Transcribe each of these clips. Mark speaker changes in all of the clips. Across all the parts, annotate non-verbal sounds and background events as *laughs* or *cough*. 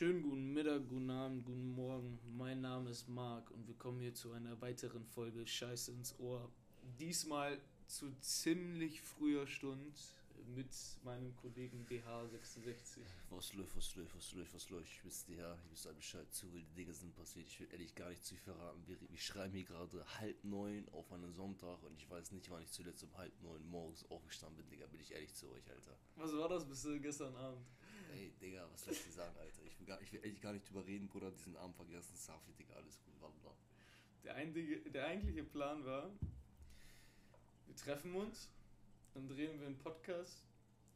Speaker 1: Schönen guten Mittag, guten Abend, guten Morgen. Mein Name ist Marc und wir kommen hier zu einer weiteren Folge Scheiße ins Ohr. Diesmal zu ziemlich früher Stunde mit meinem Kollegen DH66.
Speaker 2: Was läuft, was läuft, was läuft, was läuft? Ich wisst ja, ich wisst Bescheid, zu viele Dinge sind passiert. Ich will ehrlich gar nicht zu viel verraten. Wir, wir schreiben hier gerade halb neun auf einen Sonntag und ich weiß nicht, wann ich zuletzt um halb neun morgens aufgestanden bin, Digga. Bin ich ehrlich zu euch, Alter.
Speaker 1: Was war das bis gestern Abend?
Speaker 2: Ey, Digga, was lässt dir sagen, Alter? Ich will, gar, ich will ehrlich gar nicht drüber reden, Bruder. Diesen Abend vergessen. Safi, Digga, alles gut, Wallah.
Speaker 1: Der, der eigentliche Plan war, wir treffen uns, dann drehen wir einen Podcast,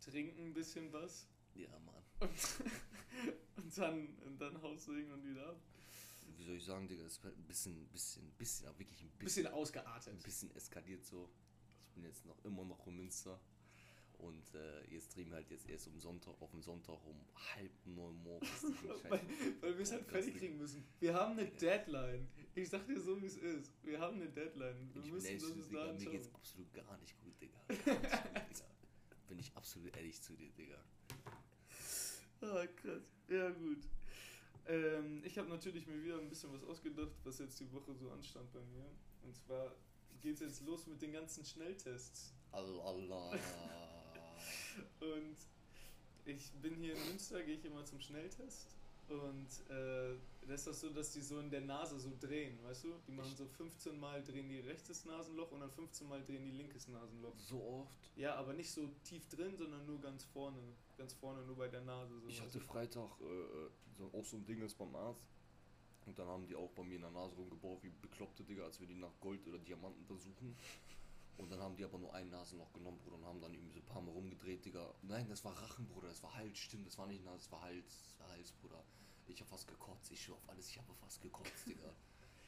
Speaker 1: trinken ein bisschen was.
Speaker 2: Ja, Mann.
Speaker 1: Und, *laughs* und dann, und dann Haus singen und wieder ab.
Speaker 2: Wie soll ich sagen, Digga, es ist ein bisschen, bisschen, bisschen, aber wirklich ein
Speaker 1: Bisschen
Speaker 2: bisschen,
Speaker 1: ausgeartet.
Speaker 2: ein bisschen eskaliert so. Ich bin jetzt noch immer noch in Münster. Und äh, jetzt drehen wir halt jetzt erst um Sonntag, auf den Sonntag um halb neun morgens. *laughs*
Speaker 1: Weil, weil wir es halt fertig kriegen müssen. Wir haben eine Deadline. Ich sag dir so, wie es ist. Wir haben eine Deadline. Wir
Speaker 2: Ich
Speaker 1: müssen das bis
Speaker 2: Digga, mir geht's absolut gar nicht gut, Digga. Gar nicht gut, Digga. *laughs* Bin ich absolut ehrlich zu dir, Digga.
Speaker 1: Ah, krass. Ja, gut. Ähm, ich habe natürlich mir wieder ein bisschen was ausgedacht, was jetzt die Woche so anstand bei mir. Und zwar geht es jetzt los mit den ganzen Schnelltests.
Speaker 2: Allah.
Speaker 1: Und ich bin hier in Münster, gehe ich immer zum Schnelltest. Und äh, das ist das so, dass die so in der Nase so drehen, weißt du? Die machen so 15 Mal drehen die rechtes Nasenloch und dann 15 Mal drehen die linkes Nasenloch.
Speaker 2: So oft.
Speaker 1: Ja, aber nicht so tief drin, sondern nur ganz vorne. Ganz vorne, nur bei der Nase. So,
Speaker 2: Ich hatte? Freitag äh, so, auch so ein Ding ist beim Arzt. Und dann haben die auch bei mir in der Nase rumgebaut wie Bekloppte, Digga, als wir die nach Gold oder Diamanten untersuchen. Und dann haben die aber nur ein Nasenloch genommen, Bruder, und haben dann irgendwie so ein paar Mal rumgedreht, Digga. Nein, das war Rachen, Bruder, das war Hals, stimmt, das war nicht Nase, das war Hals, das war Hals, Bruder. Ich hab fast gekotzt, ich schwör auf alles, ich habe fast gekotzt, Digga. *laughs*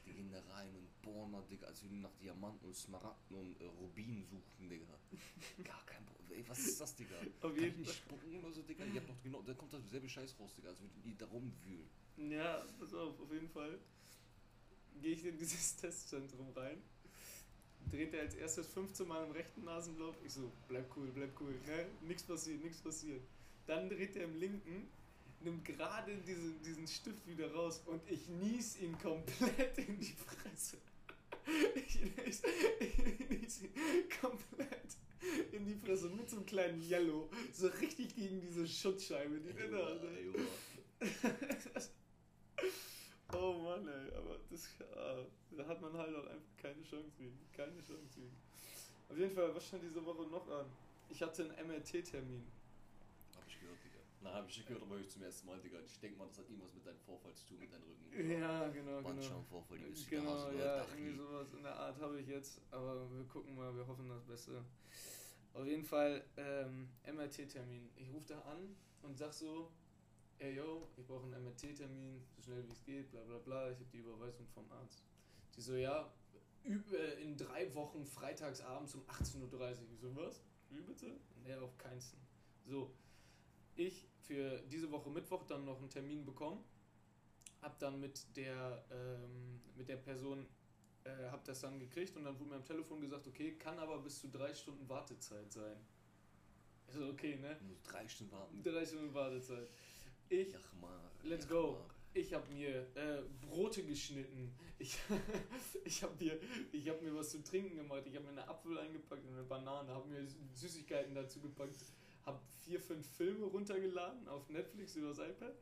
Speaker 2: Die gehen da rein und bohren da, Digga, als wir nach Diamanten und Smaragden und äh, Rubinen suchten, Digga. *laughs* Gar kein Problem. Ey, was ist das, Digga?
Speaker 1: Auf
Speaker 2: Kann
Speaker 1: jeden
Speaker 2: ich nicht spucken oder so, Digga? Ihr habt doch genau, da kommt dasselbe Scheiß raus, Digga, als würden die da rumwühlen.
Speaker 1: Ja, pass auf, auf jeden Fall gehe ich in dieses *laughs* Testzentrum rein. Dreht er als erstes 15 Mal im rechten Nasenloch. Ich so, bleib cool, bleib cool. Ne? Nichts passiert, nichts passiert. Dann dreht er im linken, nimmt gerade diesen, diesen Stift wieder raus und ich nies ihn komplett in die Fresse. Ich nies, ich nies ihn komplett in die Fresse mit so einem kleinen Yellow. So richtig gegen diese Schutzscheibe, die in der Nase.
Speaker 2: Ey. *laughs*
Speaker 1: Oh Mann, ey, aber das, ja, da hat man halt auch einfach keine Chance gegen. Keine Chance gegen. Auf jeden Fall, was stand diese Woche noch an? Ich hatte einen MRT-Termin.
Speaker 2: Hab ich gehört, Digga. Na, hab ich gehört, aber ich zum ersten Mal, Digga. Ich denke mal, das hat irgendwas mit deinem Vorfall zu tun, mit deinem Rücken.
Speaker 1: Ja, genau, genau.
Speaker 2: Bandscheibenvorfall, die ist wieder
Speaker 1: Genau,
Speaker 2: Hase,
Speaker 1: ja, irgendwie sowas in der Art habe ich jetzt, aber wir gucken mal, wir hoffen das Beste. Auf jeden Fall ähm, MRT-Termin. Ich rufe da an und sag so, ey yo, ich brauche einen MRT-Termin, so schnell wie es geht, bla bla bla, ich habe die Überweisung vom Arzt. Die so, ja, üb- äh, in drei Wochen freitagsabends um 18.30 Uhr. Ich so, was? Wie bitte? Nee, auf keinsten. So, ich für diese Woche Mittwoch dann noch einen Termin bekommen, hab dann mit der, ähm, mit der Person, äh, hab das dann gekriegt und dann wurde mir am Telefon gesagt, okay, kann aber bis zu drei Stunden Wartezeit sein. Ich so, okay, ne?
Speaker 2: Muss drei Stunden warten.
Speaker 1: Drei Stunden Wartezeit. Ich
Speaker 2: Ach mal.
Speaker 1: Let's go.
Speaker 2: mal.
Speaker 1: Ich habe mir äh, Brote geschnitten. Ich, *laughs* ich habe mir, ich hab mir was zu trinken gemacht. Ich habe mir eine Apfel eingepackt und eine Banane. Habe mir Süßigkeiten dazu gepackt. Habe vier, fünf Filme runtergeladen auf Netflix über das iPad.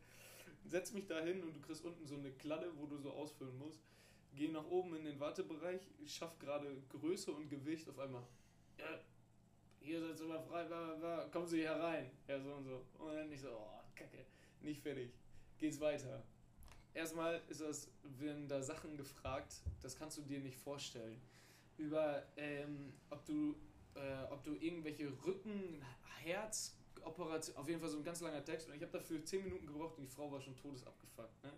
Speaker 1: Setz mich da hin und du kriegst unten so eine Kladde, wo du so ausfüllen musst. Geh nach oben in den Wartebereich. Schaff gerade Größe und Gewicht auf einmal. Ja, hier seid ihr mal frei, bla, bla, bla. kommen Sie hier rein. Ja, so und so. Und dann nicht so, oh, kacke, nicht fertig. Geht's weiter. Erstmal ist das, werden da Sachen gefragt, das kannst du dir nicht vorstellen. Über, ähm, ob du, äh, ob du irgendwelche Rücken, Herz, Operation, auf jeden Fall so ein ganz langer Text. Und ich habe dafür 10 Minuten gebraucht und die Frau war schon todesabgefuckt. Ne?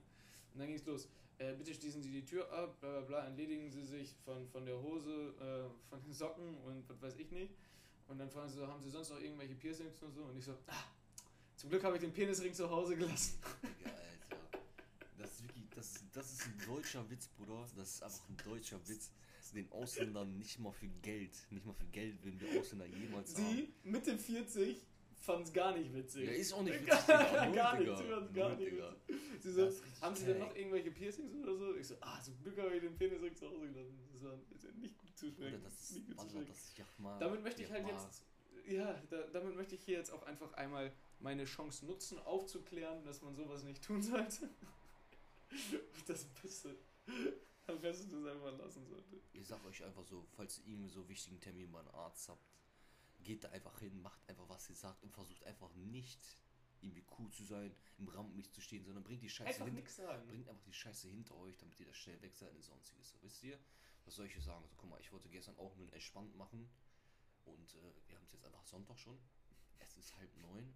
Speaker 1: Und dann ging es los. Äh, bitte schließen Sie die Tür ab, bla bla bla, entledigen Sie sich von, von der Hose, äh, von den Socken und was weiß ich nicht. Und dann fragen sie so, haben Sie sonst noch irgendwelche Piercings und so? Und ich so, ah, zum Glück habe ich den Penisring zu Hause gelassen.
Speaker 2: Digga, Alter. Das ist wirklich, das, das ist ein deutscher Witz, Bruder. Das ist einfach ein deutscher Witz. Den Ausländern nicht mal für Geld, nicht mal für Geld würden wir Ausländer jemals haben.
Speaker 1: Sie, Mitte 40, fanden es gar nicht witzig.
Speaker 2: Ja, ist auch nicht *laughs* witzig, Digga.
Speaker 1: Gar nicht, sie fanden es gar nicht witzig. Sie so, haben sie denn noch irgendwelche Piercings oder so? Ich so, ah, zum Glück habe ich den Penis direkt zu Hause gelassen. Das war nicht gut zu schmecken.
Speaker 2: das ist,
Speaker 1: Nicht gut zu schmecken.
Speaker 2: das ist Jachma.
Speaker 1: Damit möchte ich halt jetzt, ja, da, damit möchte ich hier jetzt auch einfach einmal meine Chance nutzen, aufzuklären, dass man sowas nicht tun sollte. *laughs* Das Beste, am besten das einfach lassen sollte.
Speaker 2: Ich sag euch einfach so, falls ihr irgendwie so wichtigen Termin beim Arzt habt, geht da einfach hin, macht einfach, was ihr sagt und versucht einfach nicht irgendwie cool zu sein, im Rampenlicht zu stehen, sondern bringt die Scheiße
Speaker 1: Einfach nichts sagen.
Speaker 2: bringt einfach die Scheiße hinter euch, damit ihr das schnell weg seid und sonstiges. So, wisst ihr? Was soll ich sagen? So, guck mal, ich wollte gestern auch nur entspannt machen und äh, wir haben es jetzt einfach Sonntag schon. Es ist halb neun.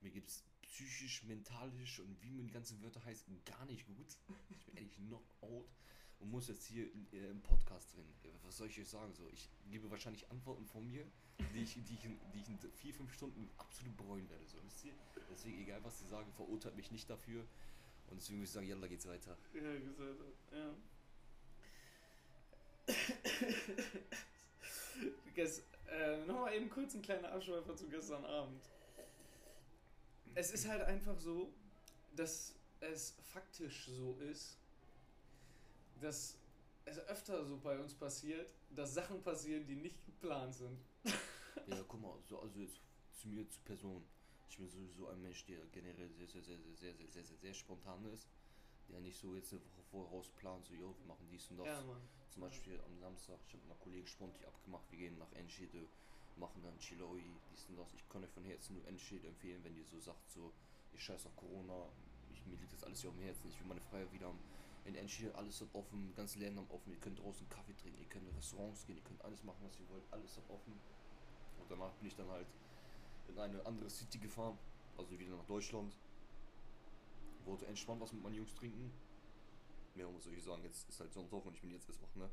Speaker 2: Mir gibt es psychisch, mentalisch und wie man die ganzen Wörter heißt, gar nicht gut. Ich bin eigentlich noch out und muss jetzt hier in, äh, im Podcast drin. Ja, Was soll ich euch sagen? So, ich gebe wahrscheinlich Antworten von mir, die ich, die ich, in, die ich in vier, fünf Stunden absolut bereuen werde. So, wisst ihr? Deswegen, egal was sie sagen, verurteilt mich nicht dafür. Und deswegen würde ich sagen, yalla geht's weiter.
Speaker 1: Ja, gesagt, ja. *coughs* Gest, äh, Nochmal eben kurz ein kleiner Abschweifer zu gestern Abend. Es ist halt einfach so, dass es faktisch so ist, dass es öfter so bei uns passiert, dass Sachen passieren, die nicht geplant sind. *laughs*
Speaker 2: Ja, guck mal, so, also jetzt zu mir, zu Person. Ich bin sowieso ein Mensch, der generell sehr, sehr, sehr, sehr, sehr, sehr, sehr, sehr, sehr spontan ist. Der nicht so jetzt eine Woche vorher rausplant, so, yo, wir machen dies und das.
Speaker 1: Ja.
Speaker 2: Zum Beispiel am Samstag, ich habe mit einer Kollegin spontan abgemacht, wir gehen nach Enschede, machen dann Chiloi, dies und das. Ich kann euch von Herzen nur Enschede empfehlen, wenn ihr so sagt, so, ich scheiß auf Corona, ich, mir liegt das alles hier am Herzen, ich will meine Freiheit wieder haben. In Enschede, alles hat offen, ganz haben offen, ihr könnt draußen Kaffee trinken, ihr könnt in Restaurants gehen, ihr könnt alles machen, was ihr wollt, alles hat offen. Und danach bin ich dann halt in eine andere City gefahren, also wieder nach Deutschland. Wollte entspannt was mit meinen Jungs trinken. Mehr muss ich sagen, jetzt ist halt Sonntag und ich bin jetzt erst wach, ne?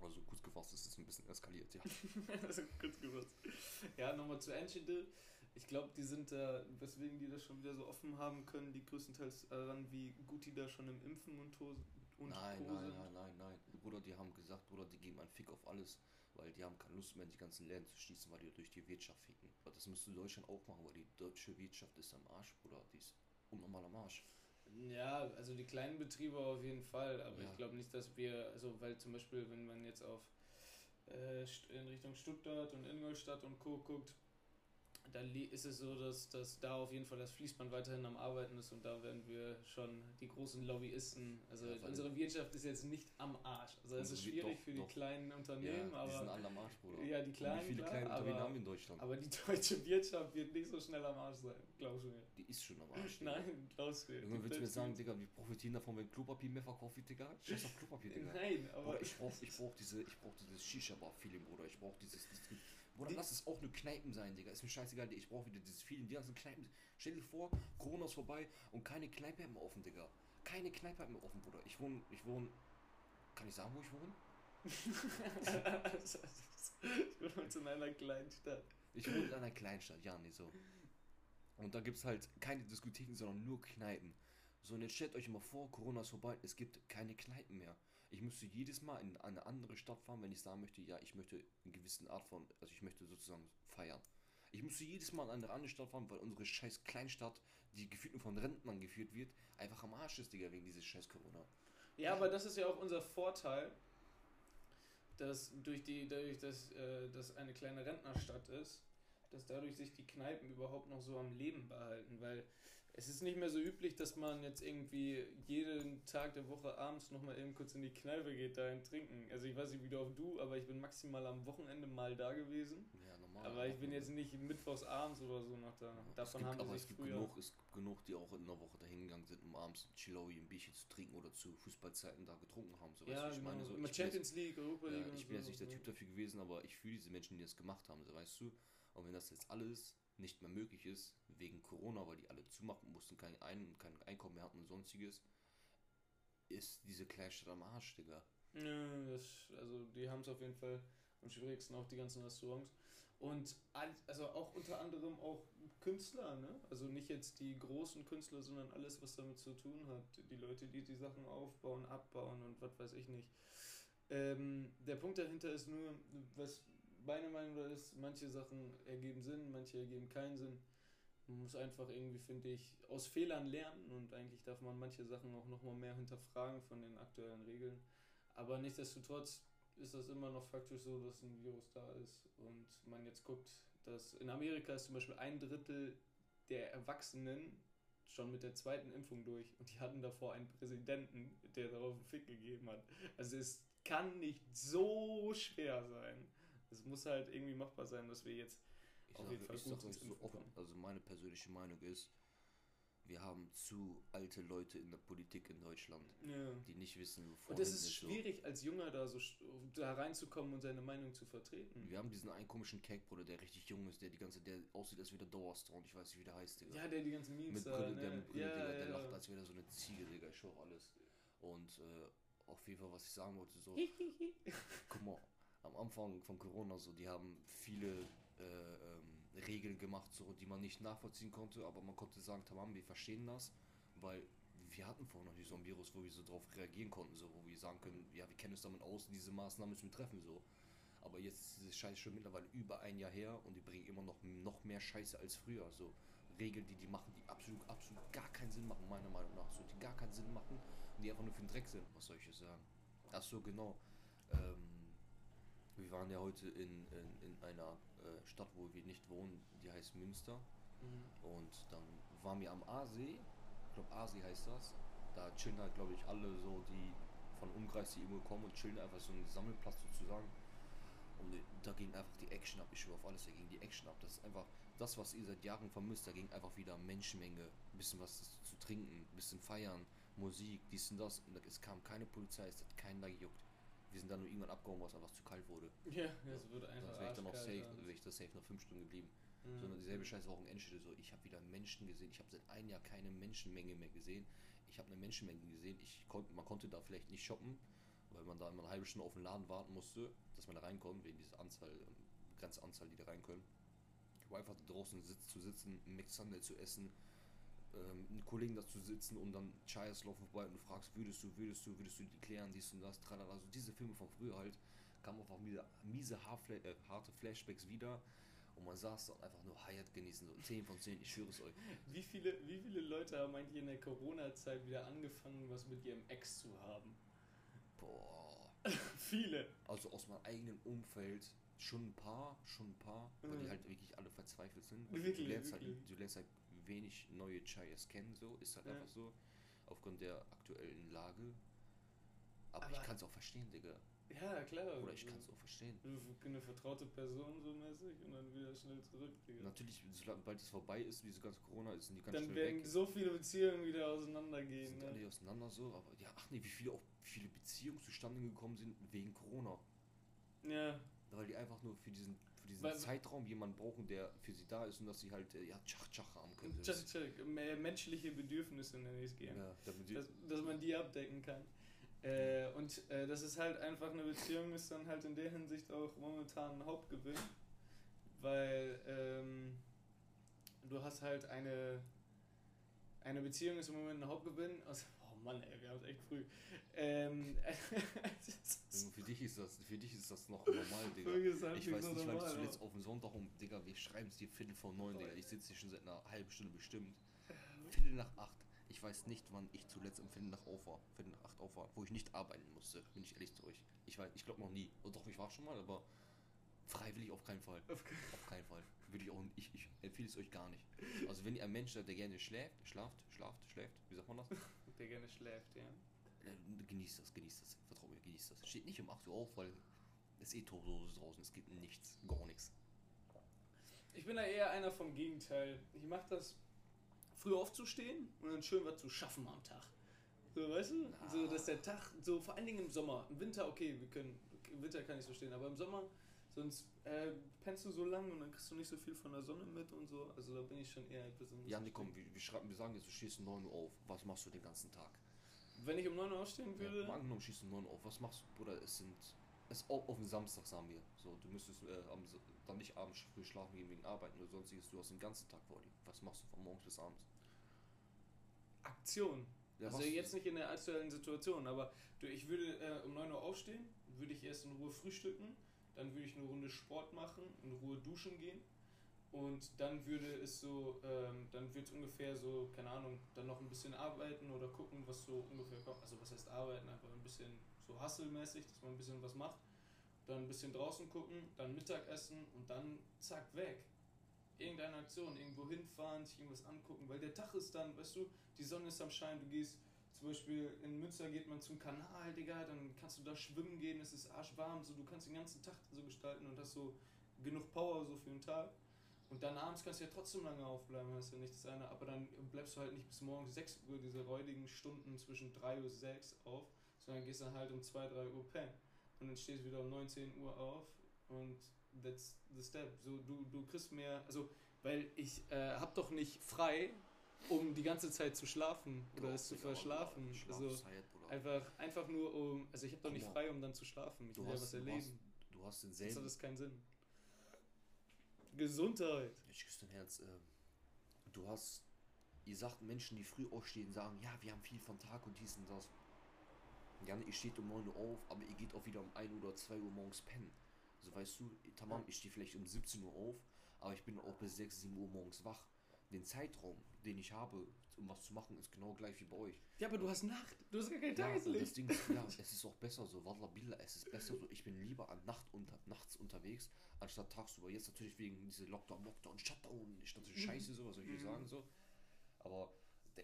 Speaker 2: Also kurz gefasst ist es ein bisschen eskaliert, ja. *laughs*
Speaker 1: also kurz gefasst. Ja, nochmal zu Enschede. Ich glaube, die sind da, weswegen die das schon wieder so offen haben können, die größtenteils daran, wie gut die da schon im Impfen und, to und
Speaker 2: nein,
Speaker 1: Co.
Speaker 2: nein,
Speaker 1: sind.
Speaker 2: nein, nein, nein. Bruder, die haben gesagt, Bruder, die geben einen Fick auf alles, weil die haben keine Lust mehr, die ganzen Läden zu schließen, weil die durch die Wirtschaft ficken. Aber das müsste Deutschland auch machen, weil die deutsche Wirtschaft ist am Arsch, Bruder. Die ist unnormal am Arsch.
Speaker 1: Ja, also die kleinen Betriebe auf jeden Fall, aber
Speaker 2: Ja.
Speaker 1: ich glaube nicht, dass wir, also weil zum Beispiel, wenn man jetzt auf äh, in Richtung Stuttgart und Ingolstadt und Co. guckt, da ist es so, dass, dass da auf jeden Fall das Fließband weiterhin am Arbeiten ist und da werden wir schon die großen Lobbyisten, also
Speaker 2: Ja,
Speaker 1: unsere Wirtschaft ist jetzt nicht am Arsch. Also es ist schwierig
Speaker 2: doch,
Speaker 1: für die
Speaker 2: doch.
Speaker 1: kleinen Unternehmen,
Speaker 2: ja, die sind
Speaker 1: aber
Speaker 2: alle am Arsch, Bruder.
Speaker 1: ja, die
Speaker 2: Und
Speaker 1: kleinen,
Speaker 2: Wie viele
Speaker 1: klar,
Speaker 2: kleine Unternehmen
Speaker 1: aber,
Speaker 2: haben wir in Deutschland?
Speaker 1: aber die deutsche Wirtschaft wird nicht so schnell am Arsch sein, glaubst du mir.
Speaker 2: die ist schon am Arsch.
Speaker 1: Nein, glaubst du mir.
Speaker 2: Irgendwann willst du mir sagen. Digga, wir profitieren davon, wenn Klopapier mehr verkauft wird, Digga? Scheiß auf Klopapier, Digga.
Speaker 1: Nein, aber
Speaker 2: Bruder, ich brauch, ich brauch diese, ich brauch dieses Shisha-Bar-Feeling, Bruder. Ich brauch dieses, dieses Bruder,
Speaker 1: Die-
Speaker 2: lass es auch nur Kneipen sein, Digga. Ist mir scheißegal, ich brauch wieder dieses Feeling. Die ganzen Kneipen. Stell dir vor, Corona ist vorbei und keine Kneipe mehr offen, Digga. Keine Kneipe mehr offen, Bruder. Ich wohne, ich wohne. Kann ich sagen, wo ich wohne? *laughs*
Speaker 1: ich jetzt in einer kleinen Stadt.
Speaker 2: Ich wohne in einer Kleinstadt, ja, nee, so. Und da gibt's halt keine Diskotheken, sondern nur Kneipen. So, und jetzt stellt euch mal vor, Corona ist vorbei, es gibt keine Kneipen mehr. Ich müsste jedes Mal in eine andere Stadt fahren, wenn ich sagen möchte, ja, ich möchte eine gewisse Art von, also ich möchte sozusagen feiern. Ich müsste jedes Mal in eine andere Stadt fahren, weil unsere scheiß Kleinstadt, die gefühlt nur von Rentnern geführt wird, einfach am Arsch ist, Digga, wegen dieses scheiß Corona.
Speaker 1: Ja, aber das ist ja auch unser Vorteil, dass durch die, dadurch, dass äh, das eine kleine Rentnerstadt ist, dass dadurch sich die Kneipen überhaupt noch so am Leben behalten, weil es ist nicht mehr so üblich, dass man jetzt irgendwie jeden Tag der Woche abends nochmal eben kurz in die Kneipe geht, dahin trinken. Also ich weiß nicht, wie du auch du, aber ich bin maximal am Wochenende mal da gewesen.
Speaker 2: Ja, normal.
Speaker 1: Aber ich bin jetzt nicht mittwochs abends oder so noch da.
Speaker 2: Es
Speaker 1: Davon
Speaker 2: gibt,
Speaker 1: haben
Speaker 2: aber
Speaker 1: wir
Speaker 2: es gibt
Speaker 1: früher.
Speaker 2: genug, es gibt genug, die auch in der Woche dahin gegangen sind, um abends Chilowi ein Bierchen zu trinken oder zu Fußballzeiten da getrunken haben. So, weißt
Speaker 1: ja,
Speaker 2: du, ich
Speaker 1: genau.
Speaker 2: meine, so,
Speaker 1: Immer
Speaker 2: ich bin jetzt-
Speaker 1: Champions League, Europa League.
Speaker 2: Ja, ich bin jetzt
Speaker 1: so.
Speaker 2: nicht der Typ dafür gewesen, aber ich fühle diese Menschen, die das gemacht haben, so weißt du. Und wenn das jetzt alles nicht mehr möglich ist, wegen Corona, weil die alle zumachen mussten, kein, Ein kein Einkommen mehr hatten und sonstiges, ist diese Kleinstadt am Arsch, Digga.
Speaker 1: Ja, das, also die haben es auf jeden Fall am schwierigsten, auch die ganzen Restaurants. Und also auch unter anderem auch Künstler, ne? Also nicht jetzt die großen Künstler, sondern alles, was damit zu tun hat. Die Leute, die die Sachen aufbauen, abbauen und was weiß ich nicht. Ähm, der Punkt dahinter ist nur, was, meine Meinung ist, manche Sachen ergeben Sinn, manche ergeben keinen Sinn. Man muss einfach irgendwie, finde ich, aus Fehlern lernen und eigentlich darf man manche Sachen auch nochmal mehr hinterfragen von den aktuellen Regeln. Aber nichtsdestotrotz ist das immer noch faktisch so, dass ein Virus da ist und man jetzt guckt, dass in Amerika ist zum Beispiel ein Drittel der Erwachsenen schon mit der zweiten Impfung durch und die hatten davor einen Präsidenten, der darauf einen Fick gegeben hat. Also es kann nicht so schwer sein. Es muss halt irgendwie machbar sein, dass wir jetzt
Speaker 2: Ich
Speaker 1: auf
Speaker 2: sag,
Speaker 1: jeden Fall
Speaker 2: ich
Speaker 1: gut
Speaker 2: sag euch
Speaker 1: ins
Speaker 2: so offen, also meine persönliche Meinung ist, wir haben zu alte Leute in der Politik in Deutschland,
Speaker 1: Ja.
Speaker 2: die nicht wissen, wovon
Speaker 1: Und es ist
Speaker 2: so.
Speaker 1: schwierig, als Junger da so da reinzukommen und seine Meinung zu vertreten.
Speaker 2: Wir haben diesen einen komischen Cake-Bruder, der richtig jung ist, der die ganze, der aussieht, als wäre der Dauerstorm, ich weiß nicht, wie der heißt, Digga.
Speaker 1: Ja, der die ganzen Memes
Speaker 2: mit Brille,
Speaker 1: ne?
Speaker 2: der mit Brille,
Speaker 1: ja,
Speaker 2: Digga, der
Speaker 1: ja.
Speaker 2: lacht, als wäre der so eine Ziege, Digga, ich schwör alles. Und äh, auf jeden Fall, was ich sagen wollte, so, *laughs* guck mal, am Anfang von Corona so, die haben viele äh, ähm, Regeln gemacht, so, die man nicht nachvollziehen konnte, aber man konnte sagen, tamam, wir verstehen das, weil wir hatten vorher noch nicht so ein Virus, wo wir so drauf reagieren konnten, so, wo wir sagen können, ja, wir kennen uns damit aus, diese Maßnahmen müssen wir treffen, so. Aber jetzt ist diese Scheiße schon mittlerweile über ein Jahr her und die bringen immer noch, noch mehr Scheiße als früher, so. Regeln, die die machen, die absolut, absolut gar keinen Sinn machen, meiner Meinung nach, so, die gar keinen Sinn machen und die einfach nur für den Dreck sind, was soll ich jetzt sagen. Ach so, genau. Ähm, wir waren ja heute in, in, in einer äh, Stadt, wo wir nicht wohnen, die heißt Münster.
Speaker 1: Mhm.
Speaker 2: Und dann waren wir am Aasee, ich glaube Aasee heißt das. Da chillen halt, glaube ich, alle so, die von Umkreis, die irgendwo kommen und chillen einfach so einen Sammelplatz sozusagen. Und da ging einfach die Action ab. Ich schwöre auf alles, da ging die Action ab. Das ist einfach das, was ihr seit Jahren vermisst. Da ging einfach wieder Menschenmenge, bisschen was zu trinken, bisschen feiern, Musik, dies und das. Und es kam keine Polizei, es hat keinen da gejuckt. Wir sind dann nur irgendwann abgehauen, weil es einfach zu kalt wurde.
Speaker 1: Ja, es wird einfach
Speaker 2: Sonst wäre ich dann noch safe,
Speaker 1: abends.
Speaker 2: wäre ich da safe noch fünf Stunden geblieben.
Speaker 1: Mhm.
Speaker 2: Sondern dieselbe war in Enschede so. Ich habe wieder Menschen gesehen. Ich habe seit einem Jahr keine Menschenmenge mehr gesehen. Ich habe eine Menschenmenge gesehen. Ich konnte, man konnte da vielleicht nicht shoppen, weil man da immer eine halbe Stunde auf den Laden warten musste, dass man da reinkommt, wegen dieser Anzahl, ähm, begrenzte Anzahl, die da rein können. Aber einfach draußen sitz, zu sitzen, McSunday zu essen, ähm, einen Kollegen da zu sitzen und dann Chayas laufen vorbei und du fragst, würdest du, würdest du, würdest du die klären, dies und das, tralala. Also diese Filme von früher halt, kamen einfach miese, miese Haarfla äh, harte Flashbacks wieder und man saß da und einfach nur Hayat genießen, so 10 von 10, ich schwöre es euch. *laughs*
Speaker 1: Wie viele, wie viele Leute haben eigentlich in der Corona-Zeit wieder angefangen, was mit ihrem Ex zu haben?
Speaker 2: Boah. *laughs*
Speaker 1: viele.
Speaker 2: Also aus meinem eigenen Umfeld schon ein paar, schon ein paar, weil die
Speaker 1: Mhm.
Speaker 2: halt wirklich alle verzweifelt sind.
Speaker 1: Wirklich,
Speaker 2: du, lernst halt,
Speaker 1: wirklich.
Speaker 2: du lernst halt wenig neue Chayas kennen, so ist halt
Speaker 1: Ja.
Speaker 2: einfach so, aufgrund der aktuellen Lage. Aber, ich
Speaker 1: Aber-
Speaker 2: kann es auch verstehen, Digga.
Speaker 1: Ja, klar.
Speaker 2: Oder ich kann es auch verstehen.
Speaker 1: Eine vertraute Person so mäßig und dann wieder schnell zurück, Digga.
Speaker 2: Natürlich, sobald es vorbei ist, diese ganze Corona, sind die ganz
Speaker 1: Dann werden
Speaker 2: weg.
Speaker 1: so viele Beziehungen wieder auseinandergehen.
Speaker 2: sind
Speaker 1: Ne?
Speaker 2: alle auseinander so, aber ja, ach nee, wie viele auch wie viele Beziehungen zustande gekommen sind wegen Corona.
Speaker 1: Ja,
Speaker 2: Weil die einfach nur für diesen, für diesen
Speaker 1: Weil-
Speaker 2: Zeitraum jemanden brauchen, der für sie da ist und dass sie halt, äh, ja, tschach, tschach haben können.
Speaker 1: check. Mehr menschliche Bedürfnisse nenne ich es gerne.
Speaker 2: Ja,
Speaker 1: dass, dass man die abdecken kann. Äh, und äh, das ist halt einfach eine Beziehung, ist dann halt in der Hinsicht auch momentan ein Hauptgewinn, weil ähm, du hast halt eine, eine Beziehung ist im Moment ein Hauptgewinn. Oh Mann, ey, wir haben es echt früh. Ähm, *laughs*
Speaker 2: für dich ist das, für dich ist das noch normal, Digga.
Speaker 1: gesagt,
Speaker 2: Ich weiß
Speaker 1: so
Speaker 2: nicht, weil du zuletzt auf den Sonntag um, Digga, wir schreiben es dir Viertel vor neun, Digga. Ich sitze hier schon seit einer halben Stunde bestimmt. Viertel nach acht. Ich weiß nicht, wann ich zuletzt um Viertel nach auf war, Viertel nach acht auf war, wo ich nicht arbeiten musste, bin ich ehrlich zu euch. Ich weiß, ich glaube noch nie. Oh, doch, ich war schon mal, aber freiwillig auf keinen Fall.
Speaker 1: Auf keinen-
Speaker 2: Auf keinen Fall. Würde ich auch ich, ich empfehle es euch gar nicht. Also wenn ihr ein Mensch seid, der gerne schläft, schlaft, schlaft, schläft, wie sagt man das? *laughs*
Speaker 1: Der gerne schläft, ja.
Speaker 2: Genießt das, genießt das. Vertrau mir, genießt das. Steht nicht um 8 Uhr auf, weil es eh Todlose draußen. Es gibt nichts, gar nichts.
Speaker 1: Ich bin da eher einer vom Gegenteil. Ich mache das früh aufzustehen und dann schön was zu schaffen am Tag. So, weißt du?
Speaker 2: Ah.
Speaker 1: So, dass der Tag, so vor allen Dingen im Sommer. Im Winter, okay, wir können, im Winter kann ich es verstehen, aber im Sommer, sonst äh, pennst du so lang und dann kriegst du nicht so viel von der Sonne mit und so. Also da bin ich schon eher besonders.
Speaker 2: Janik, komm, wir, wir, schreiben, wir sagen jetzt, du stehst um 9 Uhr auf. Was machst du den ganzen Tag?
Speaker 1: Wenn ich um 9 Uhr aufstehen würde,
Speaker 2: Ja, mal angenommen, schießt um 9 Uhr auf. Was machst du, Bruder? Es sind. Es ist auf, auf den Samstag, sagen wir. So, du müsstest äh, am, dann nicht abends früh schlafen gehen wegen Arbeiten oder sonstiges. Du hast den ganzen Tag vor dir. Was machst du von morgens bis abends?
Speaker 1: Aktion.
Speaker 2: Ja,
Speaker 1: also jetzt nicht in der aktuellen Situation, aber du, ich würde äh, um 9 Uhr aufstehen, würde ich erst in Ruhe frühstücken, dann würde ich eine Runde Sport machen, in Ruhe duschen gehen und dann würde es so, ähm, dann wird es ungefähr so, keine Ahnung, dann noch ein bisschen arbeiten oder gucken, was so ungefähr kommt. Also was heißt arbeiten, einfach ein bisschen so hustle-mäßig, dass man ein bisschen was macht. Dann ein bisschen draußen gucken, dann Mittagessen und dann zack, weg. Irgendeine Aktion, irgendwo hinfahren, sich irgendwas angucken, weil der Tag ist dann, weißt du, die Sonne ist am Schein, du gehst zum Beispiel in Münster geht man zum Kanal, Digga, dann kannst du da schwimmen gehen, es ist arschwarm, so du kannst den ganzen Tag so gestalten und hast so genug Power so für den Tag. Und dann abends kannst du ja trotzdem lange aufbleiben, ist ja nicht das eine, aber dann bleibst du halt nicht bis morgens 6 Uhr, diese räudigen Stunden zwischen 3 Uhr 6 auf, sondern gehst dann halt um 2, 3 Uhr pennen. Und dann stehst du wieder um 19 Uhr auf und that's the step. So, du, du kriegst mehr, also, weil ich äh, hab doch nicht frei, um die ganze Zeit zu schlafen oder es zu verschlafen. Also einfach, einfach nur um, also ich habe doch nicht frei, um dann zu schlafen. Ich will ja was erleben.
Speaker 2: Du hast denselben.
Speaker 1: Das hat keinen Sinn. Gesundheit.
Speaker 2: Ich küsse dein Herz. Äh, du hast, ihr sagt Menschen, die früh aufstehen, sagen, ja, wir haben viel von Tag und dies und das. Ja, ihr steht um 9 Uhr auf, aber ihr geht auch wieder um 1 oder 2 Uhr morgens pennen. So weißt du, tamam, ich stehe vielleicht um 17 Uhr auf, aber ich bin auch bis 6, 7 Uhr morgens wach. Den Zeitraum, den ich habe, um was zu machen, ist genau gleich wie bei euch.
Speaker 1: Ja, aber du hast Nacht, du hast gar kein
Speaker 2: ja,
Speaker 1: Tageslicht.
Speaker 2: Das Ding ist, ja, *laughs* es ist auch besser so, Wallah Billah, es ist besser so, ich bin lieber an Nacht unter, nachts unterwegs, anstatt tagsüber. Jetzt natürlich wegen diese Lockdown, Lockdown, Shutdown, ist natürlich
Speaker 1: Mhm.
Speaker 2: scheiße so, was soll ich
Speaker 1: Mhm.
Speaker 2: sagen so. Aber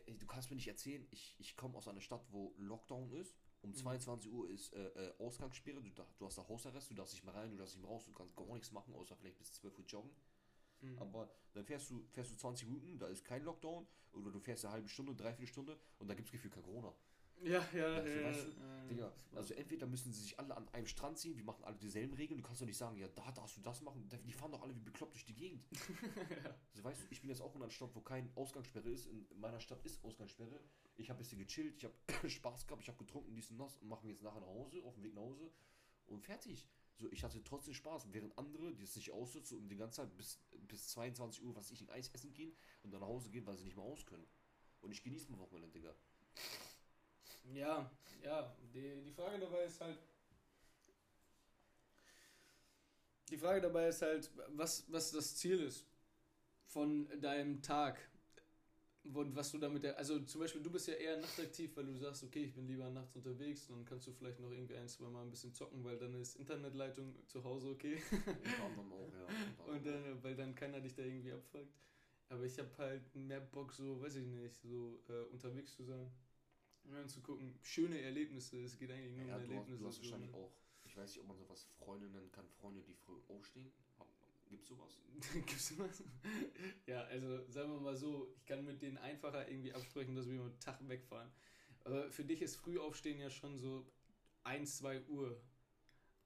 Speaker 2: du kannst mir nicht erzählen, ich, ich komme aus einer Stadt, wo Lockdown ist. Um
Speaker 1: Mhm.
Speaker 2: 22 Uhr ist äh, äh, Ausgangssperre, du, du hast da Hausarrest, du darfst nicht mehr rein, du darfst nicht mehr raus, du kannst gar nichts machen, außer vielleicht bis 12 Uhr joggen.
Speaker 1: Mhm.
Speaker 2: Aber dann fährst du, fährst du 20 Minuten, da ist kein Lockdown, oder du fährst eine halbe Stunde, dreiviertel Stunde und da gibt es gefühlt kein Corona.
Speaker 1: Ja, ja,
Speaker 2: Ja,
Speaker 1: ja.
Speaker 2: weißt du,
Speaker 1: ja.
Speaker 2: Digga, also entweder müssen sie sich alle an einem Strand ziehen, wir machen alle dieselben Regeln, du kannst doch nicht sagen, ja, da darfst du das machen, die fahren doch alle wie bekloppt durch die Gegend. *laughs* Also weißt du, ich bin jetzt auch in einer Stadt, wo kein Ausgangssperre ist, in meiner Stadt ist Ausgangssperre, ich habe ein bisschen gechillt, ich habe *coughs* Spaß gehabt, ich habe getrunken, dies und das und machen jetzt nachher nach Hause, auf dem Weg nach Hause und fertig. So, ich hatte trotzdem Spaß, während andere, die es nicht aussitzen und die ganze Zeit bis, bis 22 Uhr, was ich, ein Eis essen gehen und dann nach Hause gehen, weil sie nicht mehr aus können. Und ich genieße mein Wochenende, Digga.
Speaker 1: Ja, ja, die, die Frage dabei ist halt. Die Frage dabei ist halt, was, was das Ziel ist von deinem Tag. Und was du damit, also zum Beispiel, du bist ja eher nachtaktiv, weil du sagst, okay, ich bin lieber nachts unterwegs, dann kannst du vielleicht noch irgendwie ein, zwei Mal ein bisschen zocken, weil dann ist Internetleitung zu Hause okay.
Speaker 2: Auch, ja.
Speaker 1: Und *laughs* dann, weil dann keiner dich da irgendwie abfuckt. Aber ich habe halt mehr Bock, so, weiß ich nicht, so äh, unterwegs zu sein. Und dann zu gucken, schöne Erlebnisse, es geht eigentlich nur
Speaker 2: Ja,
Speaker 1: um
Speaker 2: du hast,
Speaker 1: Erlebnisse.
Speaker 2: du hast wahrscheinlich
Speaker 1: ne?
Speaker 2: auch, ich weiß nicht, ob man sowas Freunde nennen kann, Freunde, die früh aufstehen. Gibt sowas? *laughs*
Speaker 1: Gibt's was? Ja, also sagen wir mal so, ich kann mit denen einfacher irgendwie absprechen, dass wir am Tag wegfahren. Aber für dich ist Frühaufstehen ja schon so 1, 2 Uhr